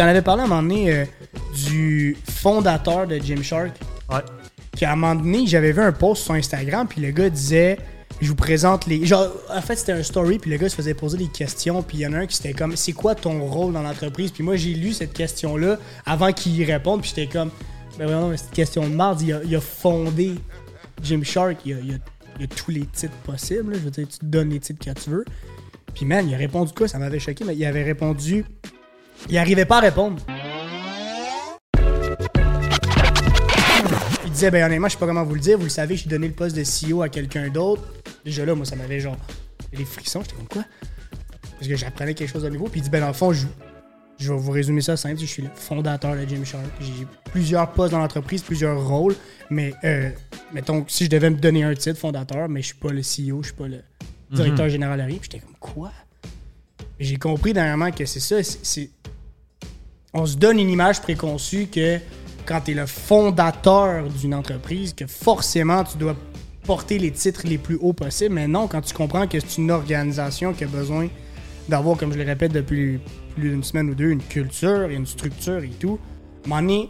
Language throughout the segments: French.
t'en avais parlé à un moment donné euh, du fondateur de Gymshark. Ouais. Qui à un moment donné, j'avais vu un post sur Instagram, puis le gars disait Je vous présente les. Genre, en fait, c'était un story, puis le gars se faisait poser des questions, puis il y en a un qui c'était comme C'est quoi ton rôle dans l'entreprise? Puis moi, j'ai lu cette question-là avant qu'il y réponde, puis j'étais comme Ben vraiment, mais cette question de marde, il a, il a fondé Gymshark, il a, il, a, il a tous les titres possibles, là. je veux dire, tu te donnes les titres que tu veux. Puis man, il a répondu quoi? Ça m'avait choqué, mais il avait répondu. Il arrivait pas à répondre. Il disait, ben honnêtement, je sais pas comment vous le dire, vous le savez, j'ai donné le poste de CEO à quelqu'un d'autre. Déjà là, moi, ça m'avait genre les frissons, j'étais comme quoi? Parce que j'apprenais quelque chose de nouveau. Puis il dit, ben dans le fond, je, je vais vous résumer ça simple, je suis le fondateur de Gymshark. J'ai plusieurs postes dans l'entreprise, plusieurs rôles, mais euh, mettons, si je devais me donner un titre fondateur, mais je suis pas le CEO, je suis pas le directeur général à Puis j'étais comme quoi? J'ai compris dernièrement que c'est ça, c'est on se donne une image préconçue que quand tu es le fondateur d'une entreprise, que forcément tu dois porter les titres les plus hauts possibles. Mais non, quand tu comprends que c'est une organisation qui a besoin d'avoir, comme je le répète depuis plus d'une semaine ou deux, une culture et une structure et tout, donné,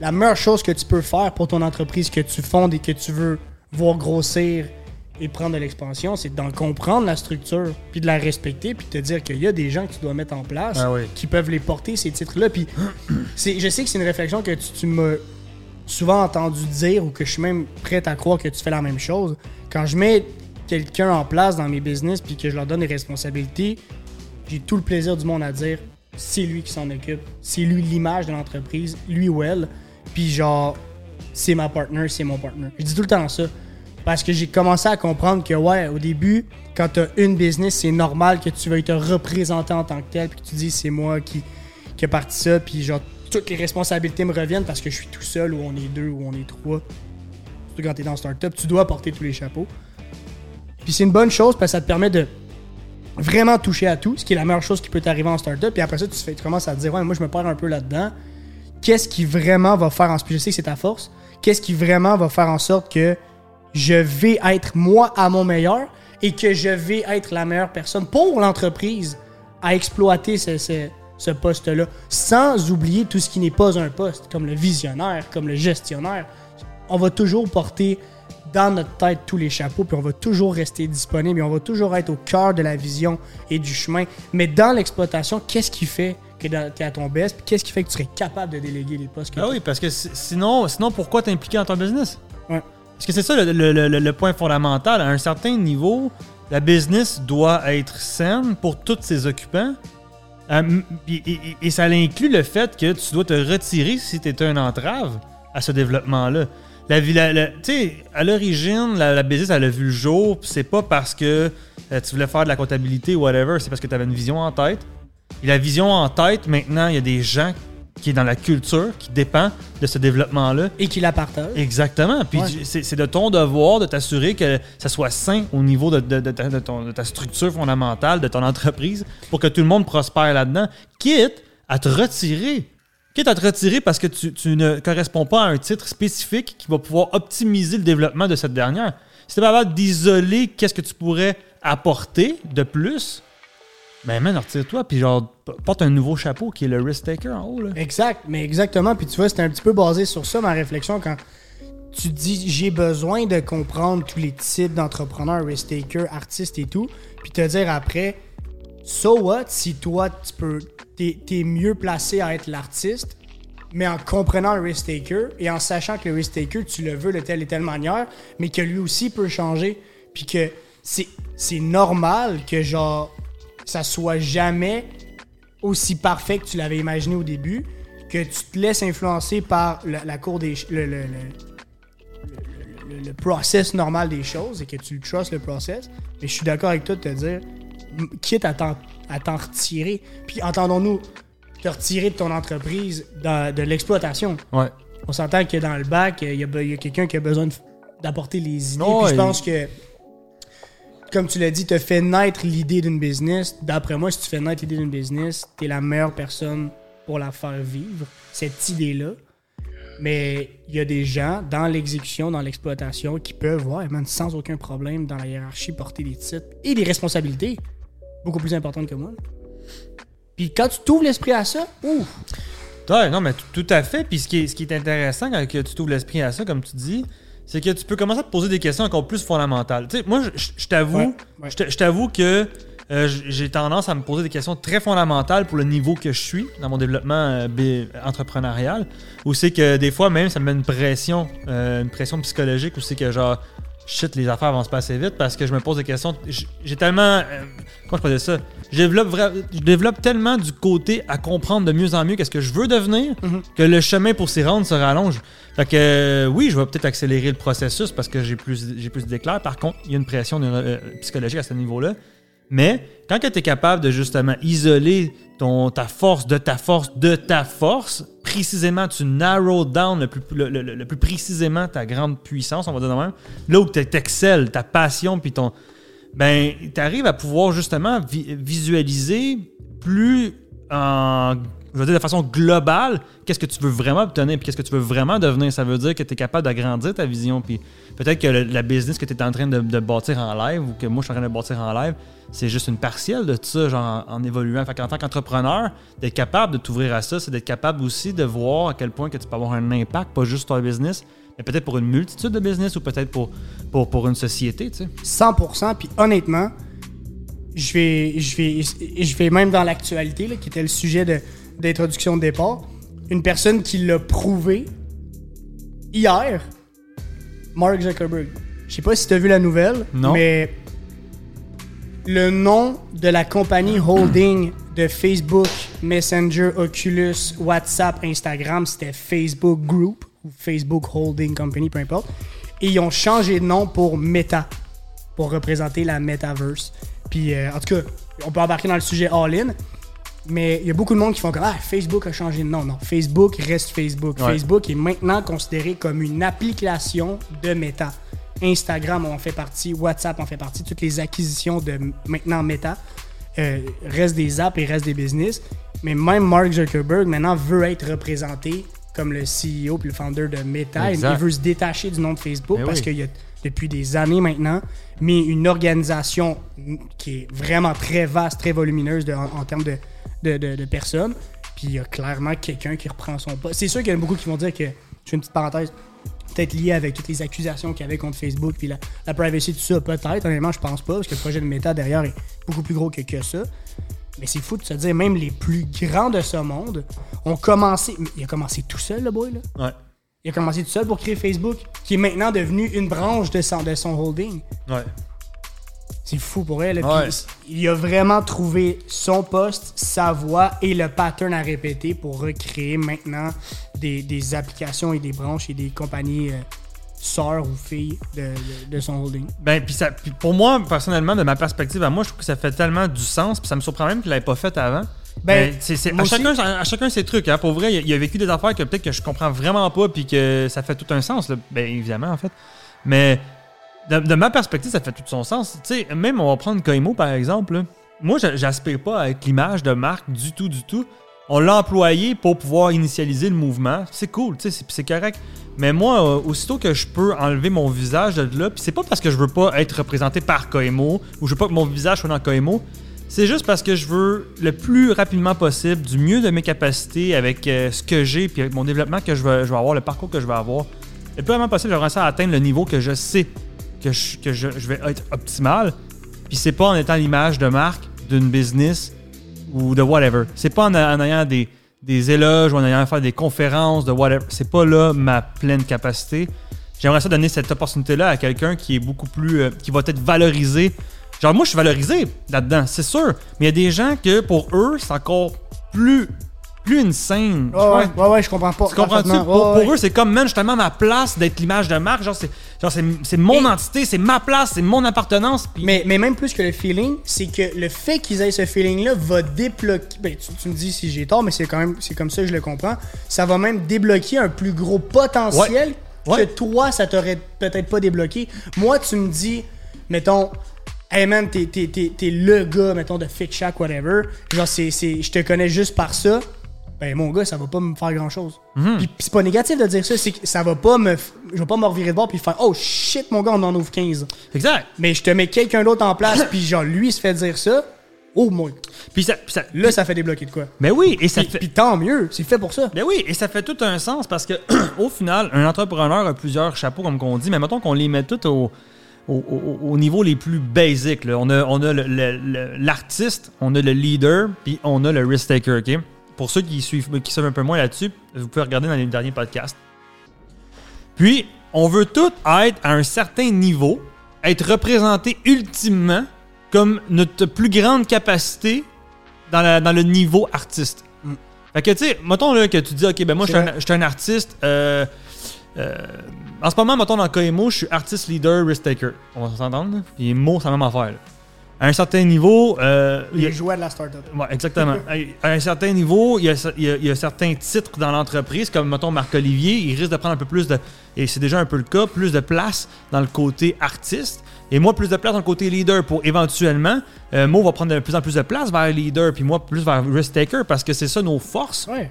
la meilleure chose que tu peux faire pour ton entreprise que tu fondes et que tu veux voir grossir et prendre de l'expansion, c'est d'en comprendre la structure, puis de la respecter, puis de te dire qu'il y a des gens que tu dois mettre en place Ah oui. qui peuvent les porter, ces titres-là. Puis je sais que c'est une réflexion que tu, tu m'as souvent entendu dire ou que je suis même prêt à croire que tu fais la même chose. Quand je mets quelqu'un en place dans mes business puis que je leur donne des responsabilités, j'ai tout le plaisir du monde à dire c'est lui qui s'en occupe, c'est lui l'image de l'entreprise, lui ou elle. Puis genre, c'est ma partner, c'est mon partner. Je dis tout le temps ça. Parce que j'ai commencé à comprendre que, ouais, au début, quand tu as une business, c'est normal que tu veuilles te représenter en tant que tel, puis que tu dis c'est moi qui, qui a parti ça, puis genre, toutes les responsabilités me reviennent parce que je suis tout seul, ou on est deux, ou on est trois. Surtout quand tu es dans startup, tu dois porter tous les chapeaux. Puis c'est une bonne chose parce que ça te permet de vraiment toucher à tout, ce qui est la meilleure chose qui peut t'arriver en startup. Puis après ça, tu, commences à te dire, ouais, moi, je me perds un peu là-dedans. Qu'est-ce qui vraiment va faire en Je sais que c'est ta force. Qu'est-ce qui vraiment va faire en sorte que je vais être moi à mon meilleur et que je vais être la meilleure personne pour l'entreprise à exploiter ce, ce- ce poste-là, sans oublier tout ce qui n'est pas un poste, comme le visionnaire, comme le gestionnaire. On va toujours porter dans notre tête tous les chapeaux, puis on va toujours rester disponible, et on va toujours être au cœur de la vision et du chemin. Mais dans l'exploitation, qu'est-ce qui fait que tu es à ton best, puis qu'est-ce qui fait que tu serais capable de déléguer les postes que Ah oui, parce que si- sinon, sinon pourquoi t'impliquer dans ton business? Ouais. Parce que c'est ça le, point fondamental. À un certain niveau, la business doit être saine pour tous ses occupants. Euh, et, ça inclut le fait que tu dois te retirer si tu une entrave à ce développement-là. La, la- à l'origine, la, business, elle a vu le jour. C'est pas parce que euh, tu voulais faire de la comptabilité ou whatever, c'est parce que tu avais une vision en tête. Et la vision en tête, maintenant, il y a des gens qui est dans la culture, qui dépend de ce développement-là. et qui la partagent. Exactement. Puis Ouais. c'est de ton devoir de t'assurer que ça soit sain au niveau de, de- de ta, ton- de ta structure fondamentale, de ton entreprise, pour que tout le monde prospère là-dedans, quitte à te retirer. Quitte à te retirer parce que tu, tu ne corresponds pas à un titre spécifique qui va pouvoir optimiser le développement de cette dernière. Si tu es capable d'isoler qu'est-ce que tu pourrais apporter de plus, ben man, retire-toi, puis genre, porte un nouveau chapeau qui est le risk taker en haut. Là. Exact, mais exactement. Puis tu vois, c'était un petit peu basé sur ça, ma réflexion, quand tu dis j'ai besoin de comprendre tous les types d'entrepreneurs, risk takers, artistes et tout, puis te dire après, so what si toi, tu peux, t'es, t'es mieux placé à être l'artiste, mais en comprenant le risk taker et en sachant que le risk taker, tu le veux de telle et telle manière, mais que lui aussi peut changer, puis que c'est normal que genre ça soit jamais aussi parfait que tu l'avais imaginé au début, que tu te laisses influencer par la, la cour des le, le, process normal des choses et que tu trustes le process. Mais je suis d'accord avec toi de te dire, quitte à t'en, retirer, puis entendons-nous, te retirer de ton entreprise, dans- de l'exploitation. Ouais. On s'entend que dans le bac, il y a, quelqu'un qui a besoin d'apporter les idées. Puis je pense que, comme tu l'as dit, te fait naître l'idée d'une business. D'après moi, si tu fais naître l'idée d'une business, t'es la meilleure personne pour la faire vivre, cette idée-là. Mais il y a des gens dans l'exécution, dans l'exploitation, qui peuvent, ouais, sans aucun problème, dans la hiérarchie, porter des titres et des responsabilités beaucoup plus importantes que moi. Puis quand tu t'ouvres l'esprit à ça, ouf, non, mais tout à fait. Puis ce qui est, ce qui est intéressant quand tu t'ouvres l'esprit à ça, comme tu dis, c'est que tu peux commencer à te poser des questions encore plus fondamentales. Tu sais, moi, je- t'avoue, Ouais, ouais. je t'avoue que euh, j'ai tendance à me poser des questions très fondamentales pour le niveau que je suis dans mon développement euh, entrepreneurial. Où c'est que des fois, même, ça me met une pression, euh, une pression psychologique, où c'est que genre, shit, les affaires avancent pas assez vite parce que je me pose des questions. J'ai tellement. euh, comment je peux dire ça? Je développe, vra- je développe tellement du côté à comprendre de mieux en mieux qu'est-ce que je veux devenir Mhm. que le chemin pour s'y rendre se rallonge. Fait que euh, oui, je vais peut-être accélérer le processus parce que j'ai plus, plus d'éclairs. Par contre, il y a une pression euh, psychologique à ce niveau-là. Mais quand tu es capable de justement isoler ta force de ta force de ta force, précisément, tu narrow down le plus, précisément ta grande puissance, on va dire de même, là où tu excelles, ta passion, puis ton. Ben, tu arrives à pouvoir justement vi- visualiser plus en. Je veux dire de façon globale, qu'est-ce que tu veux vraiment obtenir, puis qu'est-ce que tu veux vraiment devenir? Ça veut dire que tu es capable d'agrandir ta vision, puis peut-être que le- la business que tu es en train de, bâtir en live, ou que moi je suis en train de bâtir en live, c'est juste une partielle de ça, genre en, en évoluant. Fait qu'en tant qu'entrepreneur, d'être capable de t'ouvrir à ça, c'est d'être capable aussi de voir à quel point que tu peux avoir un impact, pas juste sur ton business, mais peut-être pour une multitude de business ou peut-être pour, pour, pour une société, tu sais. 100%. Puis honnêtement, je vais, je vais, je vais même dans l'actualité, qui était le sujet de- d'introduction de départ. Une personne qui l'a prouvé hier, Mark Zuckerberg. Je sais pas si tu as vu la nouvelle, Non. mais le nom de la compagnie holding de Facebook, Messenger, Oculus, WhatsApp, Instagram, c'était Facebook Group ou Facebook Holding Company, peu importe. Et ils ont changé de nom pour Meta, pour représenter la Metaverse. Puis, euh, en tout cas, on peut embarquer dans le sujet all-in, mais il y a beaucoup de monde qui font comme Ah, Facebook a changé de nom. Non, Facebook reste Facebook. Ouais. Facebook est maintenant considéré comme une application de Meta. Instagram en fait partie, WhatsApp en fait partie, toutes les acquisitions de maintenant Meta euh, restent des apps et restent des business. Mais même Mark Zuckerberg maintenant veut être représenté comme le CEO puis le founder de Meta. Il, Exact. il veut se détacher du nom de Facebook Eh parce oui. qu'il y a depuis des années maintenant mis une organisation qui est vraiment très vaste, très volumineuse de- en, en termes de, de, de- de personnes. Puis il y a clairement quelqu'un qui reprend son poste. C'est sûr qu'il y en a beaucoup qui vont dire que, je fais une petite parenthèse, peut-être lié avec toutes les accusations qu'il y avait contre Facebook, puis la, la privacy, tout ça, peut-être. Honnêtement, je pense pas, parce que le projet de Meta derrière est beaucoup plus gros que, que ça. Mais c'est fou de se dire, même les plus grands de ce monde ont commencé. mais Il a commencé tout seul, le boy, là. Ouais. Il a commencé tout seul pour créer Facebook, qui est maintenant devenu une branche de son, de son holding. Ouais. C'est fou pour elle. là. Ouais. Puis il a vraiment trouvé son poste, sa voix et le pattern à répéter pour recréer maintenant des, des applications et des branches et des compagnies euh, sœurs ou filles de, de- de son holding. Ben, puis ça, puis pour moi, personnellement, de ma perspective à moi, je trouve que ça fait tellement du sens, puis ça me surprend même qu'il l'ait pas fait avant. Ben, Ben, c'est, c'est- moi à, chacun, à chacun ses trucs. Hein. Pour vrai, il a, il a vécu des affaires que peut-être que je comprends vraiment pas, puis que ça fait tout un sens. là. Ben, évidemment, en fait. Mais de, ma perspective, ça fait tout son sens. Tu sais, même on va prendre Koimo, par exemple. Moi, j'a- j'aspire pas à être l'image de marque du tout, du tout. On l'a employé pour pouvoir initialiser le mouvement. C'est cool, tu sais, c'est, correct. Mais moi, euh, aussitôt que je peux enlever mon visage de là, puis c'est pas parce que je veux pas être représenté par Koemo ou je veux pas que mon visage soit dans Koemo, c'est juste parce que je veux le plus rapidement possible, du mieux de mes capacités, avec euh, ce que j'ai, puis avec mon développement que je vais, avoir, le parcours que je vais avoir, le plus rapidement possible, j'aimerais ça atteindre le niveau que je sais que je, vais être optimal. Puis c'est pas en étant l'image de marque d'une business ou de whatever. C'est pas en, en ayant des, des éloges ou en ayant à faire des conférences de whatever. C'est pas là ma pleine capacité. J'aimerais ça donner cette opportunité-là à quelqu'un qui est beaucoup plus. euh, qui va être valorisé. Genre, moi, je suis valorisé là-dedans, c'est sûr. Mais il y a des gens que pour eux, c'est encore plus. Plus insane. Ouais, ouais, ouais, ouais, je comprends pas. Tu parfaitement. Pour, Ouais, pour ouais. eux, c'est comme, man, justement, ma place d'être l'image de marque. Genre, c'est, genre, c'est, c'est mon Et- entité, c'est ma place, c'est mon appartenance. Mais, mais même plus que le feeling, c'est que le fait qu'ils aient ce feeling-là va débloquer. Ben, tu, tu me dis si j'ai tort, mais c'est quand même c'est comme ça que je le comprends. Ça va même débloquer un plus gros potentiel Ouais. Que toi, ça t'aurait peut-être pas débloqué. Moi, tu me dis, mettons, hey man, t'es, t'es- t'es- t'es le gars, mettons, de Fit Shack, whatever. Genre, c'est, c'est, je te connais juste par ça. Ben, mon gars, ça va pas me faire grand chose. Mhm. Puis, puis c'est pas négatif de dire ça, c'est que ça va pas me. Je vais pas me revirer de bord puis faire, oh shit, mon gars, on en ouvre 15. Exact. Mais je te mets quelqu'un d'autre en place, puis genre lui il se fait dire ça. oh mon. Puis ça, puis ça- Là, ça fait débloquer de quoi. mais oui, et ça Puis, fait. puis tant mieux, c'est fait pour ça. Ben oui, et ça fait tout un sens parce que au final, un entrepreneur a plusieurs chapeaux, comme qu'on dit, mais mettons qu'on les met tous au, au, au- au niveau les plus basiques. On a, on a l'artiste, on a le leader, puis on a le risk taker, OK? Pour ceux qui suivent, qui savent un peu moins là-dessus, vous pouvez regarder dans les derniers podcasts. Puis, on veut tout être à un certain niveau, être représenté ultimement comme notre plus grande capacité dans, la- dans le niveau artiste. Fait que, tu sais, mettons là, que tu dis, OK, ben moi, je suis un, artiste. euh, euh, en ce moment, mettons, dans KMO, je suis artiste leader, risk taker. On va s'entendre? Puis, mots, c'est la même affaire. là. À un certain niveau, euh, a- Les jouets de la startup. Ouais, exactement. à un certain niveau, il y, a, il y a- il y a certains titres dans l'entreprise, comme mettons Marc-Olivier, il risque de prendre un peu plus de, et c'est déjà un peu le cas, plus de place dans le côté artiste. Et moi, plus de place dans le côté leader pour éventuellement, euh, Mo va prendre de plus en plus de place vers leader, puis moi, plus vers risk taker, parce que c'est ça nos forces. Ouais.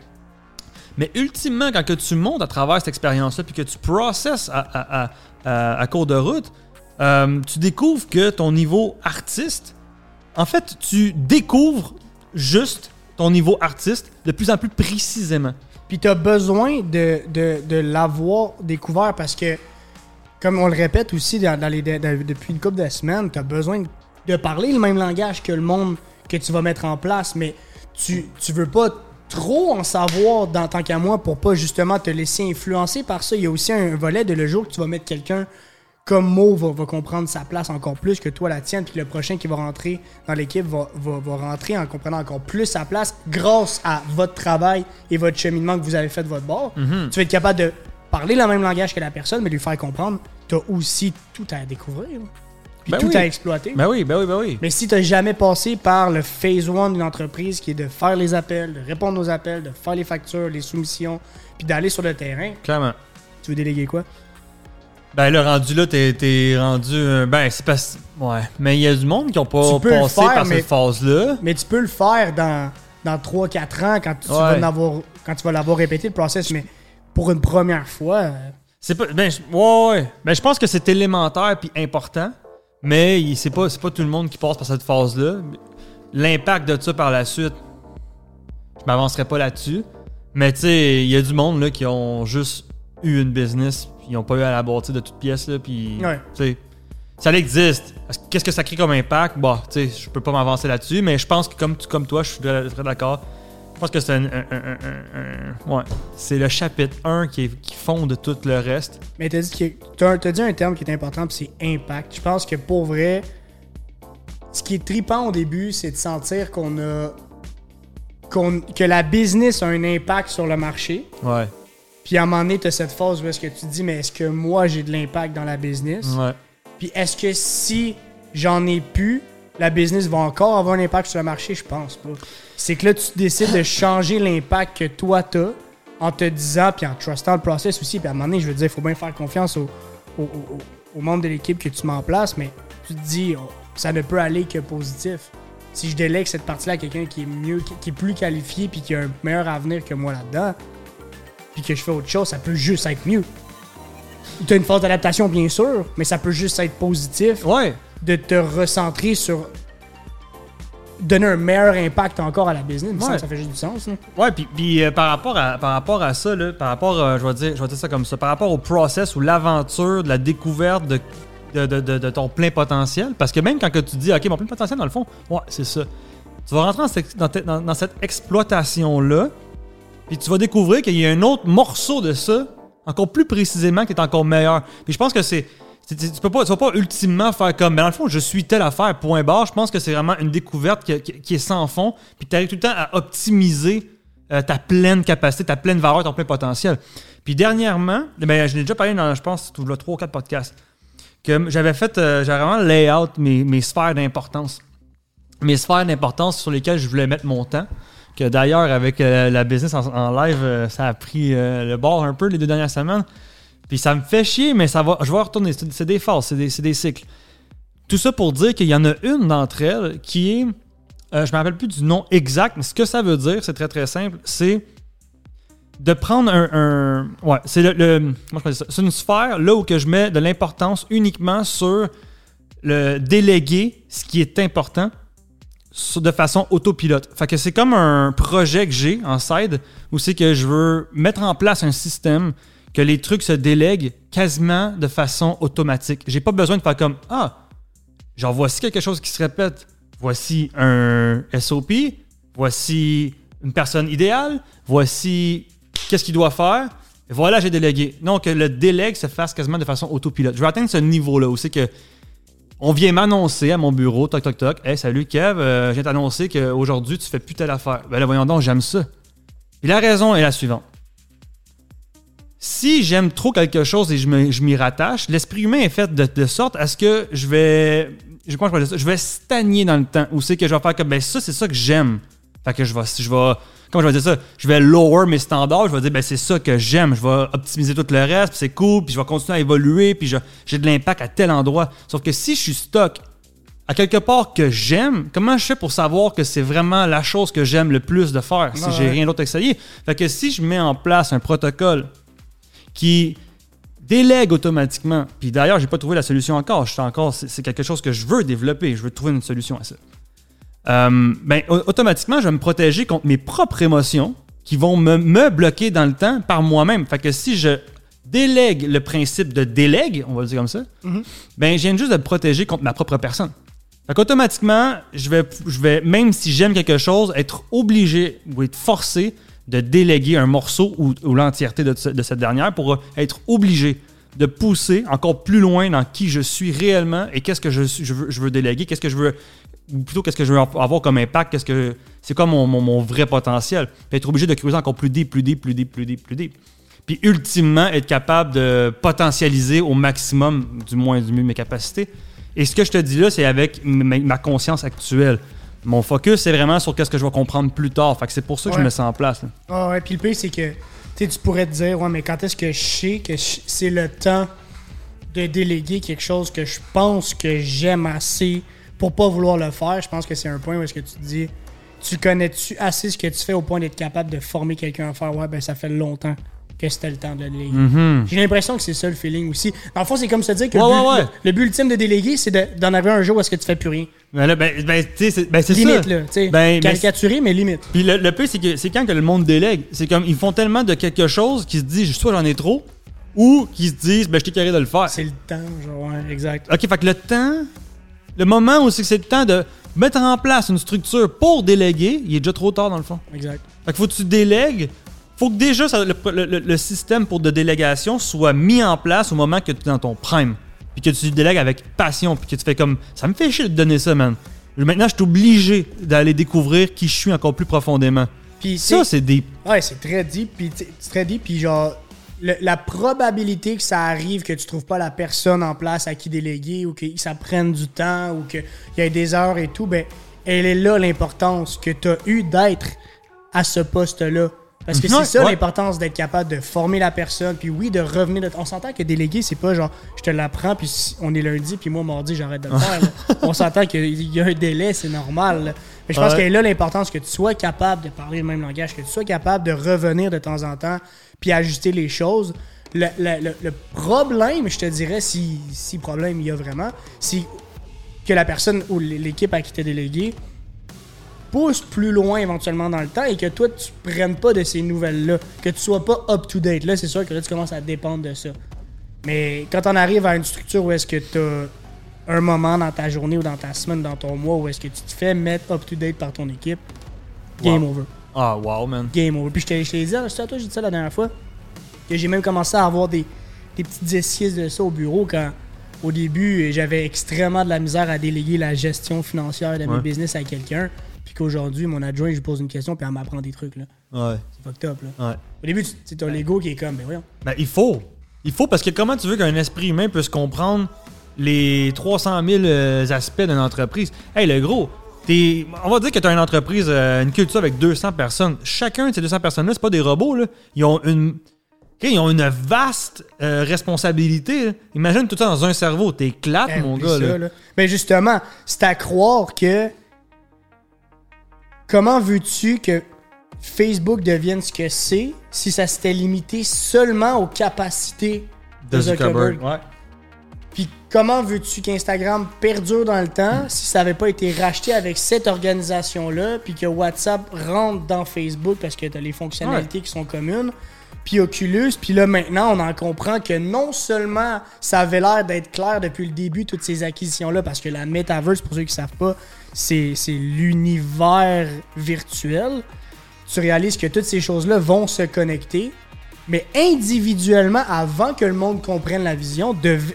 Mais ultimement, quand que tu montes à travers cette expérience-là, puis que tu processes à- à- à cours de route, euh, tu découvres que ton niveau artiste, en fait, tu découvres juste ton niveau artiste de plus en plus précisément. Puis t'as besoin de, l'avoir découvert parce que, comme on le répète aussi depuis une couple de semaines, t'as besoin de, de parler le même langage que le monde que tu vas mettre en place, mais tu, tu veux pas trop en savoir dans tant qu'à moi pour pas justement te laisser influencer par ça. Il y a aussi un volet de le jour que tu vas mettre quelqu'un comme Mo va, va comprendre sa place encore plus que toi la tienne, puis le prochain qui va rentrer dans l'équipe va, va, va rentrer en comprenant encore plus sa place grâce à votre travail et votre cheminement que vous avez fait de votre bord. Mhm. Tu vas être capable de parler le même langage que la personne, mais lui faire comprendre, t'as aussi tout à découvrir. Puis Ben tout oui. à exploiter. Ben oui, ben oui, ben oui. Mais si t'as jamais passé par le phase one d'une entreprise qui est de faire les appels, de répondre aux appels, de faire les factures, les soumissions, puis d'aller sur le terrain, Clairement. tu veux déléguer quoi? Ben le rendu là, t'es, rendu. Ben, c'est parce. Ouais. Mais il y a du monde qui ont pas passé faire, par mais- cette phase-là. Mais tu peux le faire dans, dans 3-4 ans quand tu, vas quand tu vas l'avoir répété le process, mais pour une première fois, euh, C'est pas. Ben, je- ouais, ouais. Ben, je pense que c'est élémentaire puis important, mais c'est pas, c'est pas tout le monde qui passe par cette phase-là. L'impact de ça par la suite, je m'avancerai pas là-dessus. Mais tu sais, il y a du monde là, qui ont juste eu une business, ils ont pas eu à la bâtir de toutes pièces, là, puis. Ouais. Ça existe. Qu'est-ce que ça crée comme impact? Bah, tu sais, je peux pas m'avancer là-dessus, mais je pense que comme, tu- comme toi, je suis très, d'accord. Je pense que c'est un, un- un- un- un- ouais. C'est le chapitre 1 qui, est- qui fonde tout le reste. mais t'as dit, que, t'as, t'as dit un terme qui est important, puis c'est impact. Je pense que pour vrai, ce qui est tripant au début, c'est de sentir qu'on a. qu'on- que la business a un impact sur le marché. Ouais. Puis à un moment donné, t'as cette phase où est-ce que tu te dis, mais est-ce que moi j'ai de l'impact dans la business? Ouais. Puis est-ce que si j'en ai plus, la business va encore avoir un impact sur le marché? Je pense pas. C'est que là, tu décides de changer l'impact que toi t'as en te disant, puis en trustant le process aussi. Puis à un moment donné, je veux dire, il faut bien faire confiance au, au, au- au membre de l'équipe que tu mets en place, mais tu te dis, oh, ça ne peut aller que positif. Si je délègue cette partie-là à quelqu'un qui est mieux, qui est plus qualifié, puis qui a un meilleur avenir que moi là-dedans, puis que je fais autre chose, ça peut juste être mieux. T'as une phase d'adaptation, bien sûr, mais ça peut juste être positif Ouais. de te recentrer sur donner un meilleur impact encore à la business. Ouais. Ça fait juste du sens. là. Ouais, puis, puis, euh, par, rapport à, par rapport à ça, là, par rapport, euh, je, vais dire, je vais dire ça comme ça, par rapport au process ou l'aventure de la découverte de, de, de- de- de ton plein potentiel, parce que même quand que tu dis, OK, mon plein potentiel, dans le fond, ouais, c'est ça. Tu vas rentrer dans cette, dans te- dans- dans cette exploitation-là, puis tu vas découvrir qu'il y a un autre morceau de ça, encore plus précisément, qui est encore meilleur. Puis je pense que c'est. c'est- Tu peux pas, tu vas pas ultimement faire comme, mais dans le fond, je suis telle affaire, point barre. Je pense que c'est vraiment une découverte qui, est sans fond, puis tu arrives tout le temps à optimiser euh, ta pleine capacité, ta pleine valeur, ton plein potentiel. Puis dernièrement, ben, je l'ai déjà parlé dans, je pense, tout le 3 ou 4 podcasts, que j'avais fait, euh, j'avais vraiment layout mes sphères d'importance. Mes sphères d'importance sur lesquelles je voulais mettre mon temps. Que d'ailleurs, avec euh, la business en, live, euh, ça a pris euh, le bord un peu les deux dernières semaines. Puis ça me fait chier, mais ça va, je vais retourner. C'est des phases, c'est des, cycles. Tout ça pour dire qu'il y en a une d'entre elles qui est. je me rappelle plus du nom exact, mais ce que ça veut dire, c'est très très simple. C'est de prendre un. ouais, c'est le. C'est une sphère là où que je mets de l'importance uniquement sur le déléguer ce qui est important de façon autopilote. Fait que c'est comme un projet que j'ai en side où c'est que je veux mettre en place un système que les trucs se délèguent quasiment de façon automatique. J'ai pas besoin de faire comme ah, genre voici quelque chose qui se répète, voici un SOP, voici une personne idéale, voici qu'est-ce qu'il doit faire. Voilà, j'ai délégué. Non, que le délègue se fasse quasiment de façon autopilote. Je veux atteindre ce niveau-là où c'est que on vient m'annoncer à mon bureau, toc toc toc, hey salut Kev, euh, je viens t'annoncer qu'aujourd'hui tu fais plus telle affaire. Ben là, voyons donc, j'aime ça. Et la raison est la suivante. Si j'aime trop quelque chose et je m'y rattache, l'esprit humain est fait de, de sorte à ce que je vais. Je, comment je, ça? je vais stagner dans le temps. Ou c'est que je vais faire comme ben ça, c'est ça que j'aime. Fait que je vais. Je vais comment je vais dire ça? Je vais lower mes standards. Je vais dire ben c'est ça que j'aime. Je vais optimiser tout le reste, puis c'est cool, puis je vais continuer à évoluer, puis j'ai de l'impact à tel endroit. Sauf que si je suis stock à quelque part que j'aime, comment je fais pour savoir que c'est vraiment la chose que j'aime le plus de faire si Ouais, j'ai rien d'autre à essayer? Fait que si je mets en place un protocole qui délègue automatiquement, puis d'ailleurs, j'ai pas trouvé la solution encore, je suis encore c'est quelque chose que je veux développer, je veux trouver une solution à ça. Euh, ben, au- automatiquement, je vais me protéger contre mes propres émotions qui vont me, me bloquer dans le temps par moi-même. Fait que si je délègue le principe de délègue, on va le dire comme ça, ben, je viens juste de me protéger contre ma propre personne. Fait qu'automatiquement, je vais, je vais, même si j'aime quelque chose, être obligé ou être forcé de déléguer un morceau ou, ou l'entièreté de, ce- de cette dernière pour être obligé de pousser encore plus loin dans qui je suis réellement et qu'est-ce que je veux, je veux déléguer, qu'est-ce que je veux, ou plutôt qu'est-ce que je veux avoir comme impact, qu'est-ce que c'est quoi mon, mon- mon vrai potentiel? Puis être obligé de creuser encore plus deep, plus deep, plus deep, plus deep, plus deep. Puis ultimement, être capable de potentialiser au maximum, du moins du mieux mes capacités. Et ce que je te dis là, c'est avec ma, ma conscience actuelle. Mon focus, c'est vraiment sur qu'est-ce que je vais comprendre plus tard. Fait que c'est pour ça que je me sens en place. Ah ouais, puis le pire, c'est que tu pourrais te dire, ouais, mais quand est-ce que je sais que c'est le temps de déléguer quelque chose que je pense que j'aime assez pour pas vouloir le faire? Je pense que c'est un point où est-ce que tu te dis, tu connais-tu assez ce que tu fais au point d'être capable de former quelqu'un à faire, ouais, ben ça fait longtemps que c'était le temps de le déléguer. Mhm. J'ai l'impression que c'est ça le feeling aussi. Dans le fond, c'est comme se dire que Ouais, le, but, ouais, ouais. le- le but ultime de déléguer, c'est de- d'en arriver un jour où est-ce que tu fais plus rien. Ben là, ben, ben, tu sais, c'est ben, c'est ça. Limite, là. Ben, mais caricaturé, mais limite. Puis le, le pire, c'est que c'est quand que le monde délègue. C'est comme ils font tellement de quelque chose qu'ils se disent soit j'en ai trop, ou qu'ils se disent ben je t'ai carré de le faire. C'est le temps, genre, ouais, exact. Ok, fait que le temps, le moment où c'est que c'est le temps de mettre en place une structure pour déléguer, il est déjà trop tard dans le fond. Exact. Fait que faut que tu délègues. Faut que déjà ça- le, le- système pour de délégation soit mis en place au moment que tu es dans ton prime. Puis que tu délègues avec passion. Puis que tu fais comme ça me fait chier de te donner ça, man. Maintenant, je suis obligé d'aller découvrir qui je suis encore plus profondément. Puis Ça, c'est des. Ouais, c'est très deep, puis c'est très deep, puis genre le- la probabilité que ça arrive que tu trouves pas la personne en place à qui déléguer ou que ça prenne du temps ou qu'il y ait des heures et tout, ben elle est là l'importance que tu as eu d'être à ce poste-là. Parce que Ouais, c'est ça ouais. l'importance d'être capable de former la personne, puis oui, de revenir. De... On s'entend que déléguer, c'est pas genre je te l'apprends, puis on est lundi, puis moi mardi, j'arrête de le faire. on s'entend qu'il y a un délai, c'est normal. là. Mais je pense Ouais. qu'elle est là l'importance que tu sois capable de parler le même langage, que tu sois capable de revenir de temps en temps, puis ajuster les choses. Le, le- le- le problème, je te dirais, si, si problème il y a vraiment, c'est que la personne ou l'équipe à qui tu es délégué pousse plus loin éventuellement dans le temps et que toi, tu prennes pas de ces nouvelles-là, que tu sois pas up-to-date. Là, c'est sûr que là, tu commences à dépendre de ça. Mais quand on arrive à une structure où est-ce que tu as un moment dans ta journée ou dans ta semaine, dans ton mois, où est-ce que tu te fais mettre up-to-date par ton équipe, game Wow. over. Ah, wow, man. Game over. Puis je t'ai je t'ai dit, ah, à toi, j'ai dit ça la dernière fois, que j'ai même commencé à avoir des, des petites esquisses de ça au bureau quand, au début, j'avais extrêmement de la misère à déléguer la gestion financière de mes business à quelqu'un. Puis qu'aujourd'hui, mon adjoint, je lui pose une question, puis elle m'apprend des trucs. là. Ouais. C'est fucked up. Là. Ouais. Au début, tu sais, t'as l'ego qui est comme, ben voyons. Ben, il faut. Il faut parce que comment tu veux qu'un esprit humain puisse comprendre les 300 000 euh, aspects d'une entreprise? Hey, le gros, t'es- on va dire que tu as une entreprise, euh, une culture avec 200 personnes. Chacun de ces 200 personnes-là, c'est pas des robots. Là. Ils ont une. Ils ont une vaste euh, responsabilité. là. Imagine tout ça dans un cerveau. T'éclates, Eh, mon gars. Ben justement, c'est à croire que. Comment veux-tu que Facebook devienne ce que c'est si ça s'était limité seulement aux capacités de, De Zuckerberg? Zuckerberg? Ouais. Puis comment veux-tu qu'Instagram perdure dans le temps si ça n'avait pas été racheté avec cette organisation-là, puis que WhatsApp rentre dans Facebook parce que tu as les fonctionnalités qui sont communes, puis Oculus, puis là maintenant on en comprend que non seulement ça avait l'air d'être clair depuis le début, toutes ces acquisitions-là, parce que la Metaverse, pour ceux qui ne savent pas, c'est c'est l'univers virtuel. Tu réalises que toutes ces choses-là vont se connecter, mais individuellement, avant que le monde comprenne la vision, dev-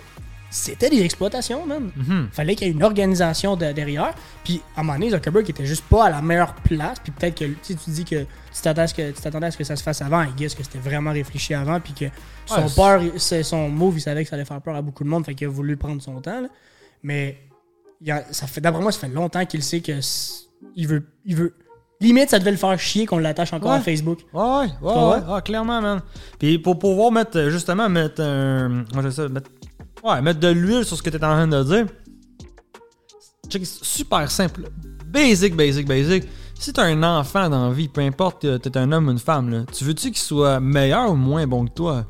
c'était des exploitations, man. Mhm. Fallait qu'il y ait une organisation de- derrière. Puis, à un moment donné, Zuckerberg était juste pas à la meilleure place. Puis peut-être que, tu dis que tu t'attendais à ce que, tu à ce que ça se fasse avant. I guess que c'était vraiment réfléchi avant. Puis que son Ouais, peur, son move, il savait que ça allait faire peur à beaucoup de monde. Fait qu'il a voulu prendre son temps. là. Mais, il y a- ça fait, d'après moi, ça fait longtemps qu'il sait que il veut, il veut. Limite, ça devait le faire chier qu'on l'attache encore à. Facebook. Ouais, ouais, ouais, ah, clairement, man. Puis pour pouvoir mettre, justement, mettre un. Moi, je sais, mettre. Ouais, mettre de l'huile sur ce que tu es en train de dire. Check, c'est super simple. Basic, basic, basic. Si t'as un enfant dans la vie, peu importe, t'es un homme ou une femme, là, tu veux-tu qu'il soit meilleur ou moins bon que toi?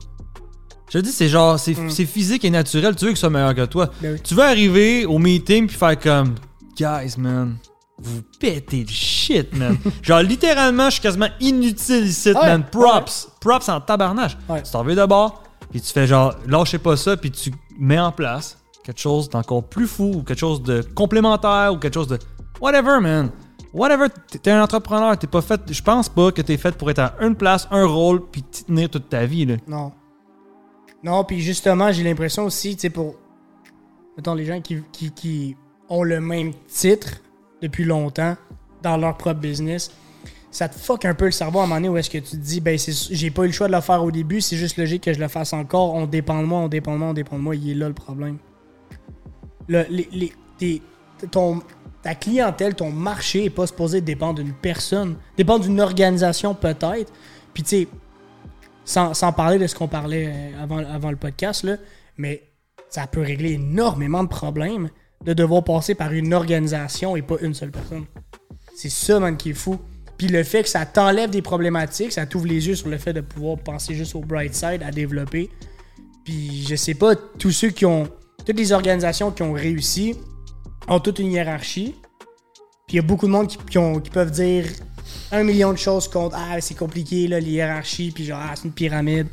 Je te dis, c'est genre, c'est c'est physique et naturel, tu veux qu'il soit meilleur que toi. Ben oui. Tu veux arriver au meeting puis faire comme, guys, man, vous pétez le shit, man. genre, littéralement, je suis quasiment inutile ici, Ouais, man. Props. Props en tabarnage. Ouais. Tu t'en vas de bord, puis tu fais genre, lâchez pas ça, puis tu mets en place quelque chose d'encore plus fou, ou quelque chose de complémentaire, ou quelque chose de. Whatever, man. Whatever. T'es- T'es un entrepreneur, t'es pas fait. Je pense pas que t'es fait pour être à une place, un rôle, puis t'y tenir toute ta vie, là. Non. Non, puis justement, j'ai l'impression aussi, tu sais, pour. Mettons, les gens qui, qui, qui ont le même titre depuis longtemps dans leur propre business, ça te fuck un peu le cerveau à un moment donné où est-ce que tu te dis, ben, j'ai pas eu le choix de le faire au début, c'est juste logique que je le fasse encore, on dépend de moi, on dépend de moi, on dépend de moi, il est là le problème. Le, les, tes- ton, ta clientèle, ton marché est pas supposé dépendre d'une personne, dépendre d'une organisation peut-être. Puis tu sais, sans, sans parler de ce qu'on parlait euh, avant, avant le podcast, là, mais ça peut régler énormément de problèmes de devoir passer par une organisation et pas une seule personne. C'est ça, man, qui est fou. Puis le fait que ça t'enlève des problématiques, ça t'ouvre les yeux sur le fait de pouvoir penser juste au bright side, à développer. Puis je sais pas, tous ceux qui ont. Toutes les organisations qui ont réussi ont toute une hiérarchie. Puis il y a beaucoup de monde qui, qui peuvent dire un million de choses contre Ah, c'est compliqué, là, les hiérarchies, puis genre, ah, c'est une pyramide.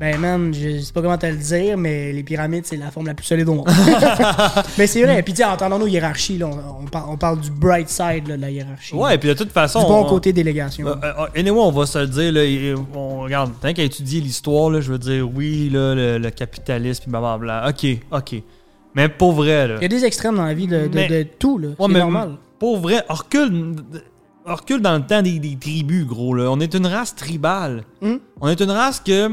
Ben, man, je sais pas comment te le dire, mais les pyramides, c'est la forme la plus solide au monde. mais c'est vrai. Puis, tu entendons-nous hiérarchie, là, on, on par- on parle du bright side là, de la hiérarchie. Ouais, puis de toute façon. Du bon on- côté délégation. Euh, euh, anyway, on va se le dire, là, et- on regarde, tant qu'à étudier l'histoire, là, je veux dire, oui, là, le, le capitalisme, puis blablabla, ok, ok. Mais pour vrai, là, Il y a des extrêmes dans la vie de, de- Mais- de tout, là. Ouais, c'est normal. Pour vrai, recule, recule dans le temps des, des tribus, gros, là. On est une race tribale. Hmm? On est une race que,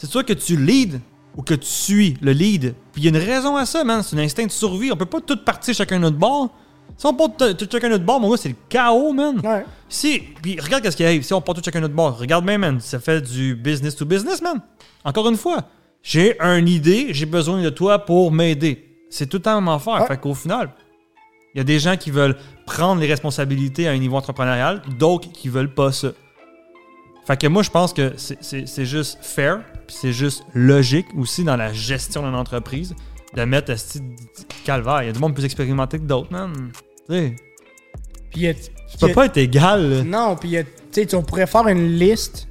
c'est soit que tu lead ou que tu suis le lead. Puis il y a une raison à ça, man, c'est un instinct de survie. On peut pas tout partir chacun notre bord. Si on part tout chacun notre bord, mon gars, c'est le chaos, man. Ouais. Si, puis regarde qu'est-ce qui arrive. Si on part tout chacun notre bord, regarde bien, man. Ça fait du business to business, man. Encore une fois, j'ai une idée, j'ai besoin de toi pour m'aider. C'est tout le temps. Ouais. Fait qu'au final, il y a des gens qui veulent prendre les responsabilités à un niveau entrepreneurial, d'autres qui veulent pas ça. Fait que moi, je pense que c'est juste fair, puis c'est juste logique aussi dans la gestion d'une entreprise de mettre ce calvaire. Il y a du monde plus expérimenté que d'autres, man. Tu sais, Puis, il y a- tu peux pas être égal, là. Non, puis tu sais, on pourrait faire une liste,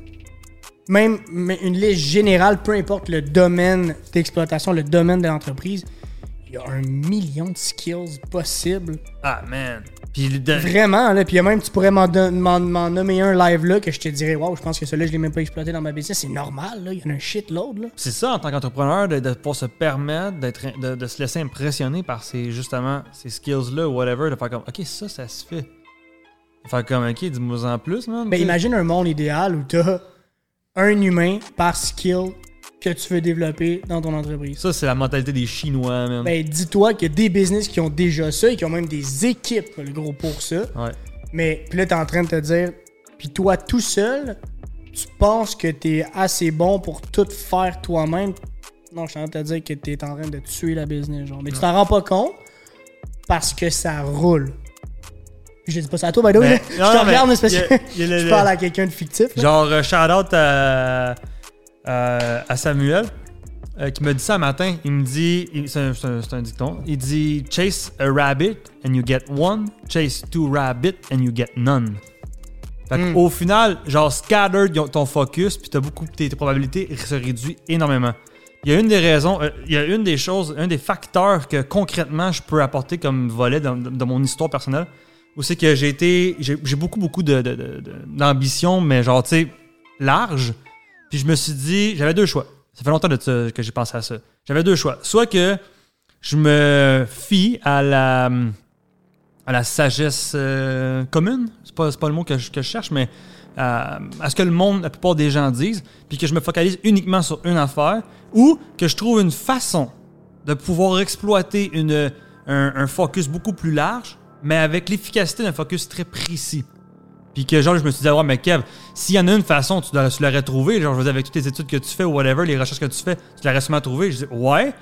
même une liste générale, peu importe le domaine d'exploitation, le domaine de l'entreprise. Il y a un million de skills possibles. Ah, man. Puis de- Vraiment, là. Puis il y a même, tu pourrais m'en, don- m'en- m'en nommer un live là que je te dirais, waouh, je pense que celui-là, je l'ai même pas exploité dans ma business. C'est normal, là. Il y en a un shitload, là. c'est ça en tant qu'entrepreneur de, de pouvoir se permettre d'être de, de se laisser impressionner par ces justement ces skills là ou whatever de faire comme ok ça ça se fait de faire comme ok dis-moi en plus man Ben, imagine un monde idéal où t'as un humain par skill que tu veux développer dans ton entreprise. ça c'est la mentalité des chinois man Ben, dis-toi qu'il y a des business qui ont déjà ça et qui ont même des équipes, le gros, pour ça. ouais Mais puis là, t'es en train de te dire, puis toi tout seul, tu penses que t'es assez bon pour tout faire toi-même? Non, je suis en train de te dire que t'es en train de tuer la business, genre. Mais tu t'en rends pas compte parce que ça roule. Je dis pas ça à toi, by the way, là. Je te regarde, mais parce que je le- parle à quelqu'un de fictif. là. genre shout out à, à, à Samuel euh, qui me dit ça un matin. Il me dit, c'est un, dicton, il dit Chase a rabbit and you get one, chase two rabbits and you get none. Fait Mm. Au final, genre, scatter ton focus, puis t'as beaucoup, tes, tes probabilités se réduisent énormément. Il y a une des raisons, euh, il y a une des choses, un des facteurs que concrètement je peux apporter comme volet dans, dans mon histoire personnelle, où c'est que j'ai été, j'ai beaucoup, beaucoup de- de- de- de- d'ambition, mais genre, tu sais, large. Puis je me suis dit, j'avais deux choix. Ça fait longtemps que j'ai pensé à ça. J'avais deux choix. Soit que je me fie à la, à la sagesse euh, commune, c'est pas, pas le mot que je, que je cherche, mais à, à ce que le monde, la plupart des gens disent, puis que je me focalise uniquement sur une affaire, ou que je trouve une façon de pouvoir exploiter une, un, un focus beaucoup plus large, mais avec l'efficacité d'un focus très précis. Puis que genre, je me suis dit, ah ouais, mais Kev, s'il y en a une façon, tu l'aurais, tu l'aurais trouvé. Genre, je veux dire, avec toutes les études que tu fais ou whatever, les recherches que tu fais, tu l'aurais sûrement trouvé. Je dis, ouais,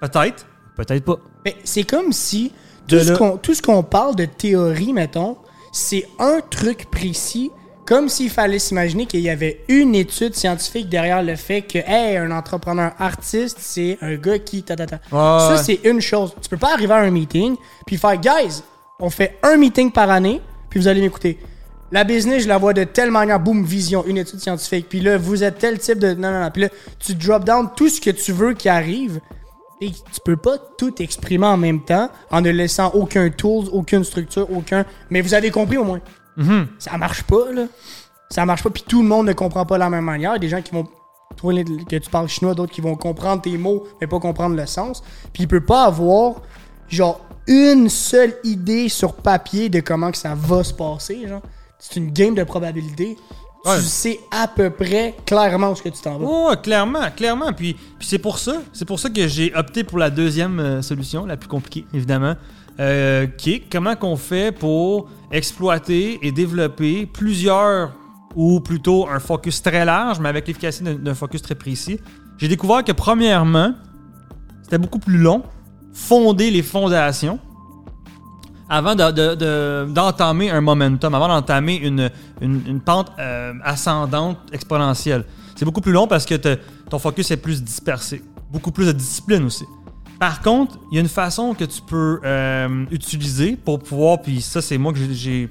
peut-être, peut-être pas. Mais c'est comme si tout De ce, qu'on, tout ce qu'on parle de théorie, mettons, c'est un truc précis, comme s'il fallait s'imaginer qu'il y avait une étude scientifique derrière le fait que, hey, un entrepreneur artiste, c'est un gars qui. Ta, ta, ta. Ça, ouais. c'est une chose. Tu peux pas arriver à un meeting, puis faire, guys, on fait un meeting par année, puis vous allez m'écouter. La business, je la vois de telle manière, boum, vision, une étude scientifique. Puis là, vous êtes tel type de. Non, non, non. Puis là, tu drop down tout ce que tu veux qui arrive. Et tu peux pas tout exprimer en même temps en ne laissant aucun tools, aucune structure, aucun. Mais vous avez compris au moins. Ça marche pas, là. Ça marche pas. Puis tout le monde ne comprend pas de la même manière. Il y a Des gens qui vont trouver que tu parles chinois, d'autres qui vont comprendre tes mots, mais pas comprendre le sens. Puis il peut pas avoir, genre, une seule idée sur papier de comment que ça va se passer, genre. C'est une game de probabilité. Ouais. Tu sais à peu près clairement où est-ce que tu t'en vas. Oh, clairement, clairement. Puis, puis c'est pour ça, c'est pour ça que j'ai opté pour la deuxième euh, solution, la plus compliquée, évidemment, euh, qui est comment qu'on fait pour exploiter et développer plusieurs, ou plutôt un focus très large, mais avec l'efficacité d'un focus très précis. J'ai découvert que premièrement, c'était beaucoup plus long, fonder les fondations avant de- de- de- d'entamer un momentum, avant d'entamer une, une, une pente euh, ascendante exponentielle. C'est beaucoup plus long parce que ton focus est plus dispersé. Beaucoup plus de discipline aussi. Par contre, il y a une façon que tu peux euh, utiliser pour pouvoir, puis ça c'est moi que j'ai-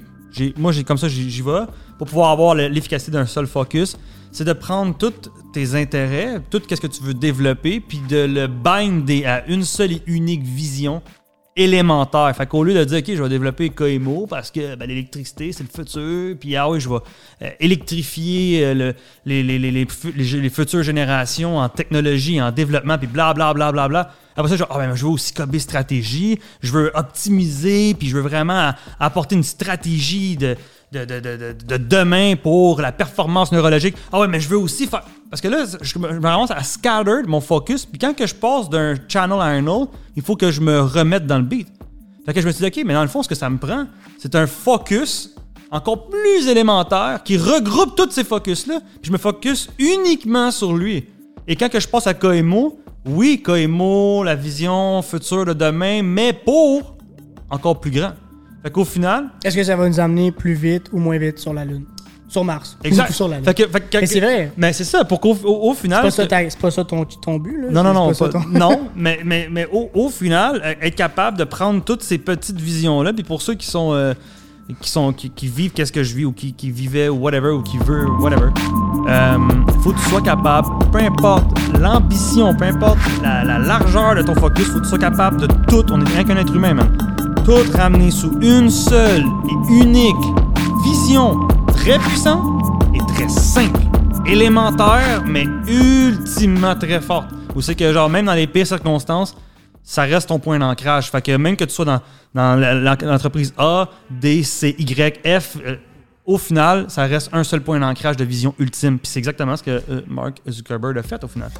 moi j'ai comme ça j'y vais, pour pouvoir avoir le- l'efficacité d'un seul focus, c'est de prendre tous tes intérêts, tout ce que tu veux développer, puis de le binder à une seule et unique vision élémentaire. Fait qu'au lieu de dire, OK, je vais développer KMO parce que ben, l'électricité, c'est le futur, puis ah oui, je vais euh, électrifier euh, le- les, les, les, les, fu- les- les futures générations en technologie, en développement, puis bla bla bla bla. Après ça, je, ah, ben, je veux aussi cober stratégie, je veux optimiser, puis je veux vraiment apporter une stratégie de, de, de, de, de- de demain pour la performance neurologique. Ah ouais, mais je veux aussi faire. Parce que là, je me ramasse à scatter mon focus, puis quand que je passe d'un channel à un autre, il faut que je me remette dans le beat. Fait que je me suis dit, OK, mais dans le fond, ce que ça me prend, c'est un focus encore plus élémentaire qui regroupe tous ces focus-là, puis je me focus uniquement sur lui. Et quand que je passe à KMO, oui, KMO, la vision future de demain, mais pour encore plus grand. Fait qu'au final, Est-ce que ça va nous amener plus vite ou moins vite sur la Lune? Sur Mars. exact. Ou sur la Lune. Fait que- fait que- Mais c'est vrai. Mais c'est ça, pour qu'au au, au final. C'est pas, ça pas ton, ton but, là? Non, non, non, pas- ton- non, mais, mais, mais au, au final, euh, être capable de prendre toutes ces petites visions-là, puis pour ceux qui sont, euh, qui, sont qui, qui vivent qu'est-ce que je vis, ou qui, qui vivaient, ou whatever, ou qui veulent, whatever, euh, faut que tu sois capable, peu importe l'ambition, peu importe la, la largeur de ton focus, faut que tu sois capable de tout, on est rien qu'un être humain, man, tout ramener sous une seule et unique vision très puissante et très simple élémentaire, mais ultimement très forte. Où c'est que, genre, même dans les pires circonstances, ça reste ton point d'ancrage. Fait que même que tu sois dans, dans l'entreprise A, D, C, Y, F, euh, au final, ça reste un seul point d'ancrage de vision ultime. Puis c'est exactement ce que euh, Mark Zuckerberg a fait au final.